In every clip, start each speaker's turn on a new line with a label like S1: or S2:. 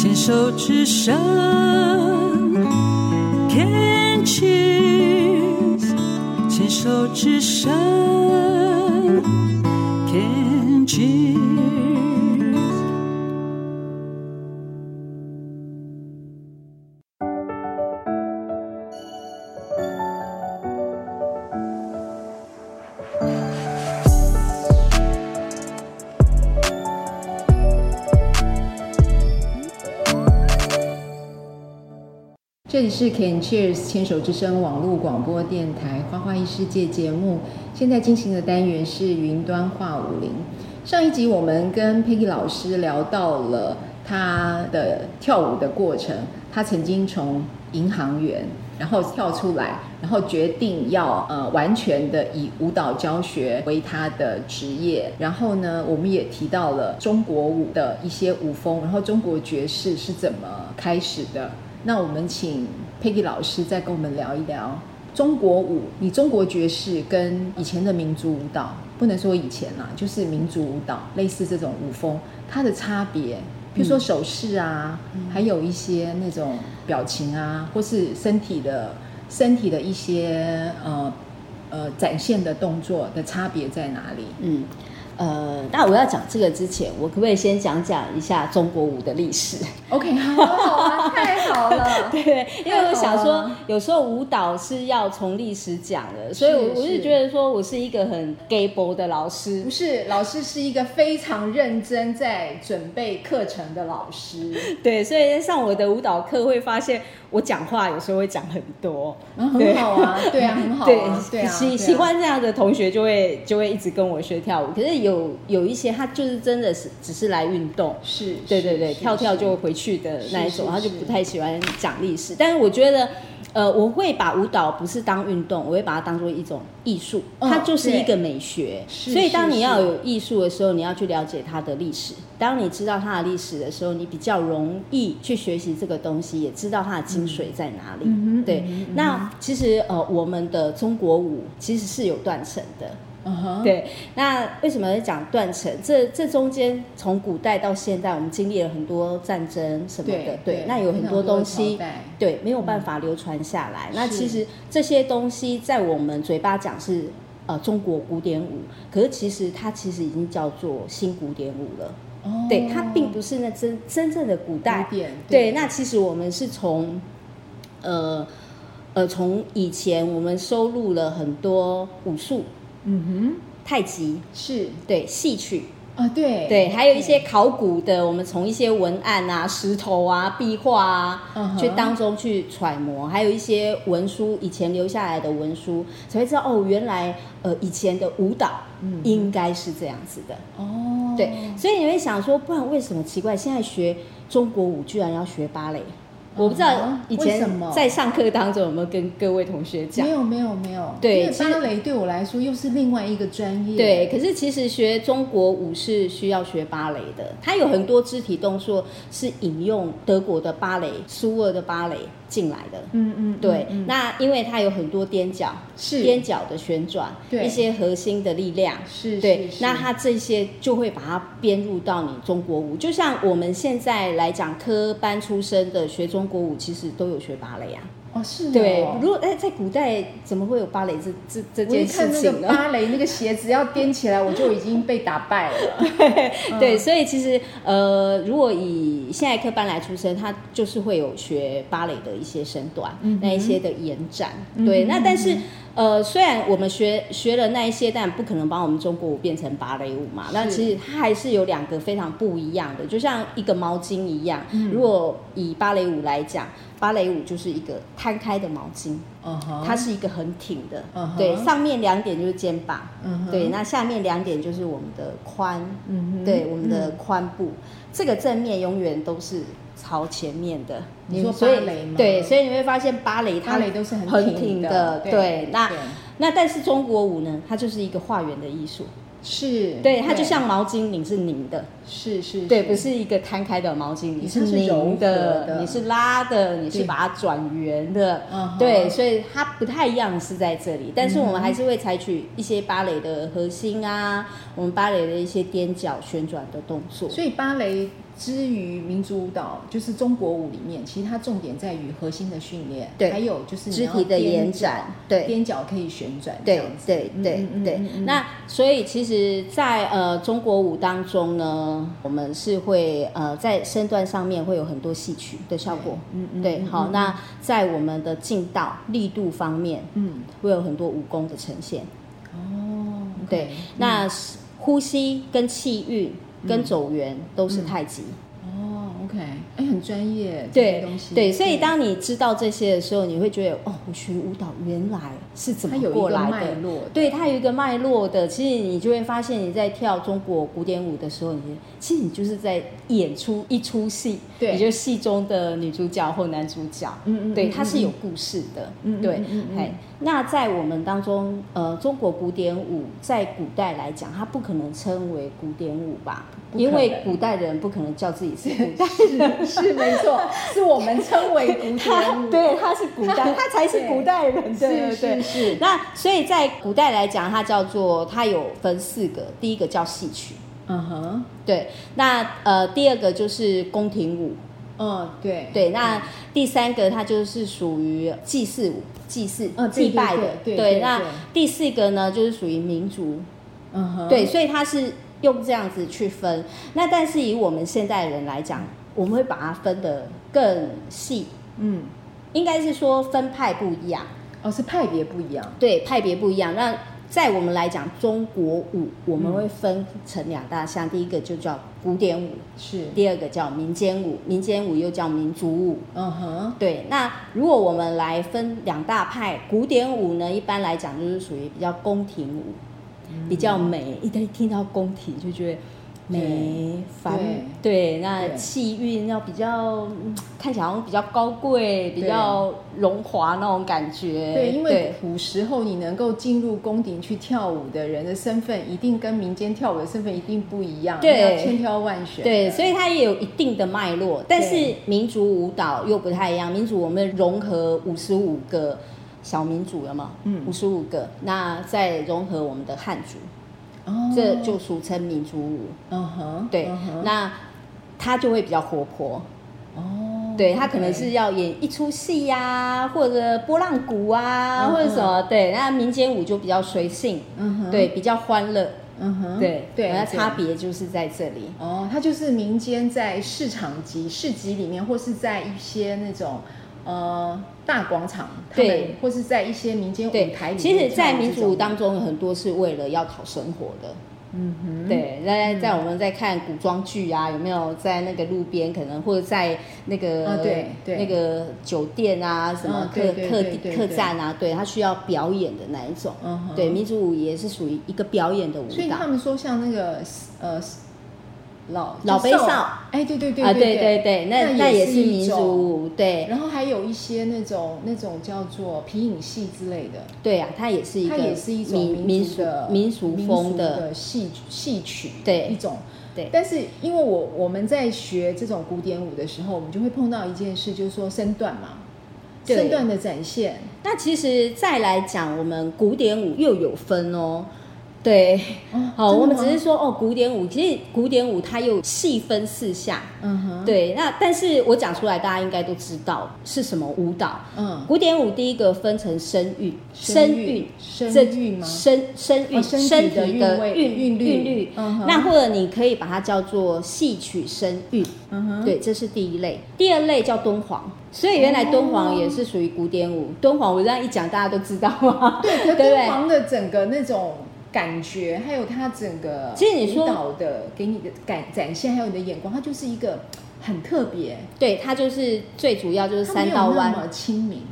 S1: 牵手之声，Can c h e s e 牵手之声，Can c
S2: h e s e。这里是 Can Cheers 牵手之声网络广播电台《花花异世界》节目，现在进行的单元是云端话舞林。上一集我们跟 Peggy 老师聊到了他的跳舞的过程，他曾经从银行员，然后跳出来，然后决定要呃完全的以舞蹈教学为他的职业。然后呢，我们也提到了中国舞的一些舞风，然后中国爵士是怎么开始的。那我们请 Peggy 老师再跟我们聊一聊中国舞。你中国爵士跟以前的民族舞蹈，不能说以前啦，就是民族舞蹈，类似这种舞风，它的差别，比如说手势啊，嗯、还有一些那种表情啊，或是身体的身体的一些呃呃展现的动作的差别在哪里？
S3: 嗯。呃，那我要讲这个之前，我可不可以先讲讲一下中国舞的历史？
S2: OK，好好啊，太好了。
S3: 对，因为我想说，有时候舞蹈是要从历史讲的，所以我我是觉得说我是一个很 gable 的老师。
S2: 不是，老师是一个非常认真在准备课程的老师。
S3: 对，所以上我的舞蹈课会发现。我讲话有时候会讲很多，
S2: 嗯，很好啊，对啊，很好啊，
S3: 对，
S2: 对啊，
S3: 喜喜欢这样的同学就会就会一直跟我学跳舞。可是有有一些他就是真的是只是来运动，
S2: 是，
S3: 对对对，跳跳就回去的那一种，他就不太喜欢讲历史。但是我觉得。呃，我会把舞蹈不是当运动，我会把它当做一种艺术，它就是一个美学。所以当你要有艺术的时候，你要去了解它的历史。当你知道它的历史的时候，你比较容易去学习这个东西，也知道它的精髓在哪里。嗯、对、嗯，那其实呃，我们的中国舞其实是有断层的。Uh -huh. 对，那为什么要讲断层？这这中间从古代到现代，我们经历了很多战争什么的，对，对对，那有很多东西，对，没有办法流传下来，嗯。那其实这些东西在我们嘴巴讲是呃中国古典舞，可是其实它其实已经叫做新古典舞了。哦，对，它并不是那真真正的古代古典对。对，那其实我们是从呃呃从以前我们收录了很多武术。嗯哼，太极是。对戏曲。
S2: 啊，对。
S3: 对，还有一些考古的，我们从一些文案啊、石头啊、壁画啊，去当中去揣摩，还有一些文书，以前留下来的文书，才会知道哦，原来呃以前的舞蹈应该是这样子的。哦，对，所以你会想说，不然为什么奇怪？现在学中国舞居然要学芭蕾？我不知道以前在上课当中有没有跟各位同学讲？
S2: 没有，没有，没有。对，因为芭蕾对我来说又是另外一个专业。
S3: 对，可是其实学中国舞是需要学芭蕾的，它有很多肢体动作是引用德国的芭蕾、苏俄的芭蕾。进来的，嗯嗯，对那因为它有很多踮脚，是。踮脚的旋转，对。一些核心的力量，是，对，那它这些就会把它编入到你中国舞，就像我们现在来讲科班出身的学中国舞，其实都有学芭蕾啊。
S2: 哦，是哦。
S3: 对，如果哎，在古代怎么会有芭蕾这这这件事情呢？
S2: 芭蕾那个鞋子要踮起来，我就已经被打败了。
S3: 对、所以其实呃，如果以现在科班来出身，他就是会有学芭蕾的一些身段，嗯、那一些的延展。对，嗯、那但是。呃，虽然我们学学了那一些，但不可能把我们中国舞变成芭蕾舞嘛。那其实它还是有两个非常不一样的，就像一个毛巾一样。嗯、如果以芭蕾舞来讲，芭蕾舞就是一个摊开的毛巾，uh -huh. 它是一个很挺的，uh -huh. 对，上面两点就是肩膀，uh -huh. 对，那下面两点就是我们的髋，uh. 对，我们的髋部，uh. 这个正面永远都是。朝前面的，
S2: 你说芭蕾吗？
S3: 对，所以你会发现芭蕾它，芭蕾都是很挺的，对。那那但是中国舞呢？它就是一个画圆的艺术，
S2: 是
S3: 对，它就像毛巾，你是拧的，
S2: 是是，
S3: 对，不是一个摊开的毛巾，你是拧的，的，你是拉的，你是把它转圆的，对，所以它不太一样是在这里。但是我们还是会采取一些芭蕾的核心啊，我们芭蕾的一些踮脚旋转的动作。
S2: 所以芭蕾。之于民族舞蹈，就是中国舞里面，其实它重点在于核心的训练，
S3: 对，
S2: 还有就是
S3: 肢体的延展，对，
S2: 踮脚可以旋转，
S3: 对对对对。那所以其实在，在呃中国舞当中呢，我们是会呃在身段上面会有很多戏曲的效果，嗯嗯，对，好，那在我们的劲道力度方面，嗯，会有很多武功的呈现，哦，对，那呼吸跟气韵。跟走圆都是太极。
S2: 哦，OK，哎，很专业，
S3: 对对，所以当你知道这些的时候，你会觉得哦，我学舞蹈原来是怎么过来的？对，它有一个脉络的。其实你就会发现，你在跳中国古典舞的时候，你其实你就是在演出一出戏，对，也就是戏中的女主角或男主角。嗯嗯，对，它是有故事的。嗯，对，哎，那在我们当中，呃，中国古典舞在古代来讲，它不可能称为古典舞吧？因为古代人不可能叫自己是古代人，
S2: 是，是没错，是我们称为古典舞。
S3: 对，他是古代，他才是古代人。对对对，是。那所以在古代来讲，它叫做它有分四个，第一个叫戏曲，嗯哼，对。那呃，第二个就是宫廷舞，
S2: 嗯，对
S3: 对。那第三个它就是属于祭祀舞，祭祀祭拜的，对。那第四个呢，就是属于民族，嗯哼，对。所以它是。用这样子去分，那但是以我们现代人来讲，我们会把它分得更细，嗯，应该是说分派不一样，
S2: 哦，是派别不一样，
S3: 对，派别不一样。那在我们来讲，中国舞我们会分成两大项，第一个就叫古典舞，是，第二个叫民间舞，民间舞又叫民族舞，嗯哼，对。那如果我们来分两大派，古典舞呢，一般来讲就是属于比较宫廷舞。比较美，一旦听到宫廷就觉得美繁，对，那气韵要比较看起来好像比较高贵，比较荣华那种感觉。
S2: 对，因为古时候你能够进入宫廷去跳舞的人的身份，一定跟民间跳舞的身份一定不一样，对，要千挑万选。
S3: 对，所以它也有一定的脉络，但是民族舞蹈又不太一样。民族我们融合五十五个。小民族了嘛，嗯，五十五个，那再融合我们的汉族，哦，这就俗称民族舞。嗯哼，对，嗯、那它就会比较活泼。哦，对，它可能是要演一出戏呀、啊，或者波浪鼓啊，或者什么。对，那民间舞就比较随性，嗯哼，对，比较欢乐。嗯哼，对对，那差别就是在这里。
S2: 哦，它就是民间在市场集、市集里面，或是在一些那种。呃，大广场，对，或是在一些民间舞台里，
S3: 其实，在民族舞当中，很多是为了要讨生活的。嗯哼，对，在在我们在看古装剧啊，有没有在那个路边，可能或者在那个对对那个酒店啊，什么客客客栈啊，对他需要表演的那一种。嗯哼，对，民族舞也是属于一个表演的舞蹈。
S2: 所以他们说，像那个呃。老
S3: 老杯少，
S2: 哎，对对对
S3: 啊，对对对，那那也是民族舞，对。
S2: 然后还有一些那种那种叫做皮影戏之类的，
S3: 对啊，它也是一个，
S2: 它也是一种民俗的
S3: 民俗风的
S2: 戏戏曲，
S3: 对
S2: 一种。对，但是因为我我们在学这种古典舞的时候，我们就会碰到一件事，就是说身段嘛，身段的展现。
S3: 那其实再来讲，我们古典舞又有分哦。对，好，我们只是说哦，古典舞其实古典舞它又细分四项，嗯哼，对，那但是我讲出来，大家应该都知道是什么舞蹈。嗯，古典舞第一个分成声韵，声韵，
S2: 声韵吗？
S3: 声声韵，身体的韵韵律。那或者你可以把它叫做戏曲声韵。嗯哼，对，这是第一类。第二类叫敦煌，所以原来敦煌也是属于古典舞。敦煌我这样一讲，大家都知道吗？
S2: 对，可敦煌的整个那种。感觉还有他整个其实你说舞的给你的感展现，还有你的眼光，它就是一个很特别。
S3: 对，它就是最主要就是三道弯。
S2: 那么亲民，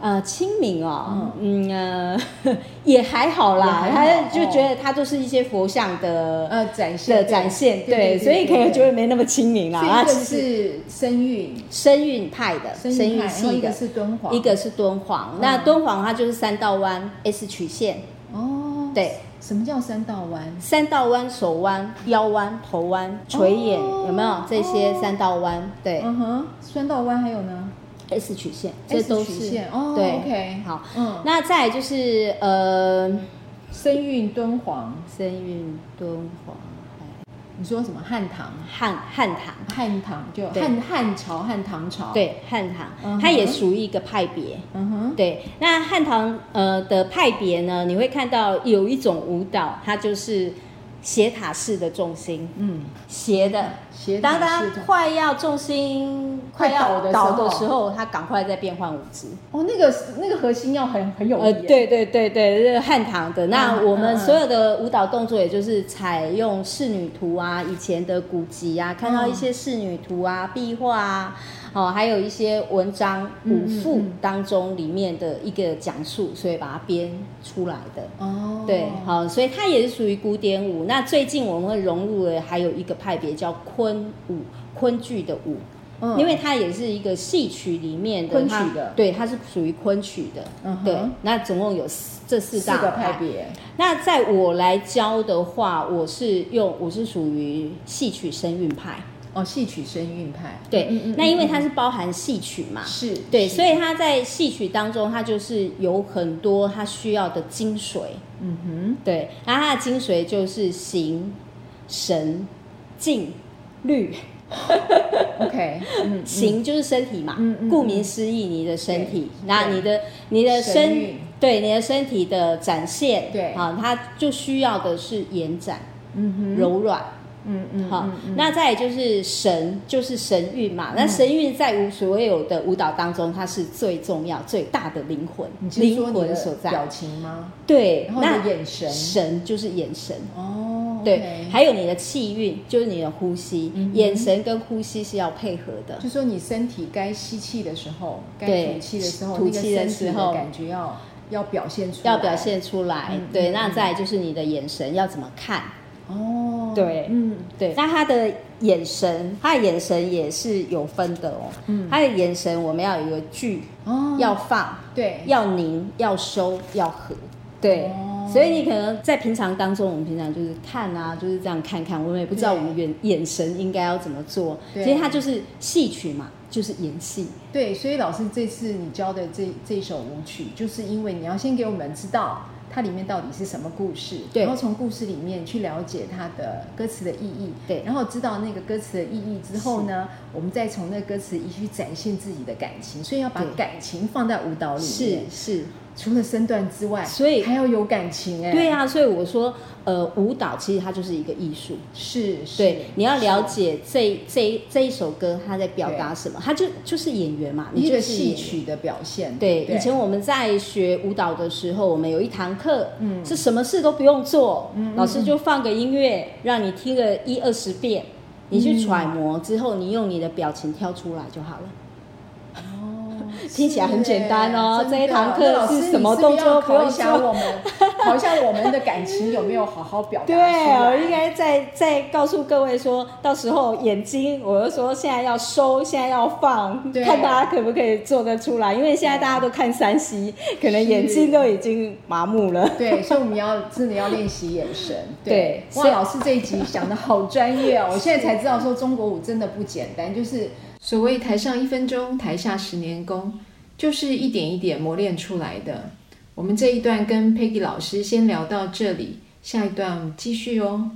S3: 呃，清明哦，嗯呃，也还好啦，他就觉得它都是一些佛像的呃展现的展现，对，所以可能就会没那么清明啦。
S2: 一个是声韵
S3: 声韵派的声韵系的，一个是敦煌，一个是敦煌。那敦煌它就是三道弯 S 曲线哦，对。
S2: 什么叫三道弯？
S3: 三道弯，手弯、腰弯、头弯、垂眼，有没有这些三道弯？对，嗯哼，
S2: 三道弯还有呢
S3: ？S 曲线，这都是
S2: 哦。对，OK，
S3: 好，嗯，那再就是呃，
S2: 身韵敦煌，
S3: 身韵敦煌，
S2: 你说什么汉唐？
S3: 汉汉唐，
S2: 汉唐就汉汉朝、汉唐朝。
S3: 对，汉唐，它也属于一个派别。嗯哼，对。那汉唐呃的派别呢，你会看到有一种舞蹈，它就是。斜塔式的重心，嗯，斜的，斜当他快要重心快要倒的时候，他赶快再变换舞姿。
S2: 哦，那个那个核心要很很有力。
S3: 呃，对对对对，这是汉唐的。那我们所有的舞蹈动作，也就是采用仕女图啊，以前的古籍啊，看到一些仕女图啊、壁画啊。哦，还有一些文章五赋当中里面的一个讲述，所以把它编出来的。哦，对，好，所以它也是属于古典舞。那最近我们会融入了还有一个派别叫昆舞，昆剧的舞，因为它也是一个戏曲里面的
S2: 昆曲的，
S3: 对，它是属于昆曲的。嗯，对。那总共有这四大
S2: 个派别。
S3: 那在我来教的话，我是用我是属于戏曲声韵派。
S2: 哦，戏曲声韵派，
S3: 对，嗯嗯、那因为它是包含戏曲嘛，
S2: 是
S3: 对，所以它在戏曲当中，它就是有很多它需要的精髓，嗯哼，对，然后它的精髓就是形、神、静、律，
S2: OK，
S3: 形就是身体嘛，嗯、顾名思义，你的身体，那你的你的身，对你的身体的展现，对，啊，它就需要的是延展，嗯哼，柔软。嗯嗯，好，那再就是神，就是神韵嘛。那神韵在无所有的舞蹈当中，它是最重要、最大的灵魂，灵魂所在。
S2: 表情吗？
S3: 对，
S2: 那眼神，
S3: 神就是眼神。哦，对，还有你的气韵，就是你的呼吸，眼神跟呼吸是要配合的。
S2: 就说你身体该吸气的时候，该吐气的时候，吐气的时候，感觉要要表现出来，
S3: 要表现出来。对，那再就是你的眼神要怎么看？哦，对，嗯，对，那他的眼神，他的眼神也是有分的哦。嗯，他的眼神我们要有一个聚，哦，要放，对，要凝，要收，要合，对。所以你可能在平常当中，我们平常就是看啊，就是这样看看，我们也不知道我们眼眼神应该要怎么做。其实它就是戏曲嘛，就是演戏。
S2: 对，所以老师这次你教的这这首舞曲，就是因为你要先给我们知道。它里面到底是什么故事？对，然后从故事里面去了解它的歌词的意义，对，然后知道那个歌词的意义之后呢，我们再从那个歌词一去展现自己的感情，所以要把感情放在舞蹈里面，是是。除了身段之外，所以还要有感情哎。
S3: 对啊，所以我说，呃，舞蹈其实它就是一个艺术，
S2: 是，
S3: 对，你要了解这这这一首歌它在表达什么，它就就是演员嘛，
S2: 一个戏曲的表现。
S3: 对，以前我们在学舞蹈的时候，我们有一堂课，嗯，是什么事都不用做，老师就放个音乐，让你听个一二十遍，你去揣摩之后，你用你的表情跳出来就好了。听起来很简单哦，这一堂课是什么动作？
S2: 考一下我们，考一下我们的感情有没有好好表达？对，
S3: 我应该再再告诉各位说，到时候眼睛，我就说现在要收，现在要放，看大家可不可以做得出来？因为现在大家都看三 C，可能眼睛都已经麻木了。
S2: 对，所以我们要真的要练习眼神。对，哇，老师这一集讲的好专业哦，我现在才知道说中国舞真的不简单，就是。所谓台上一分钟，台下十年功，就是一点一点磨练出来的。我们这一段跟 Peggy 老师先聊到这里，下一段我们继续哦。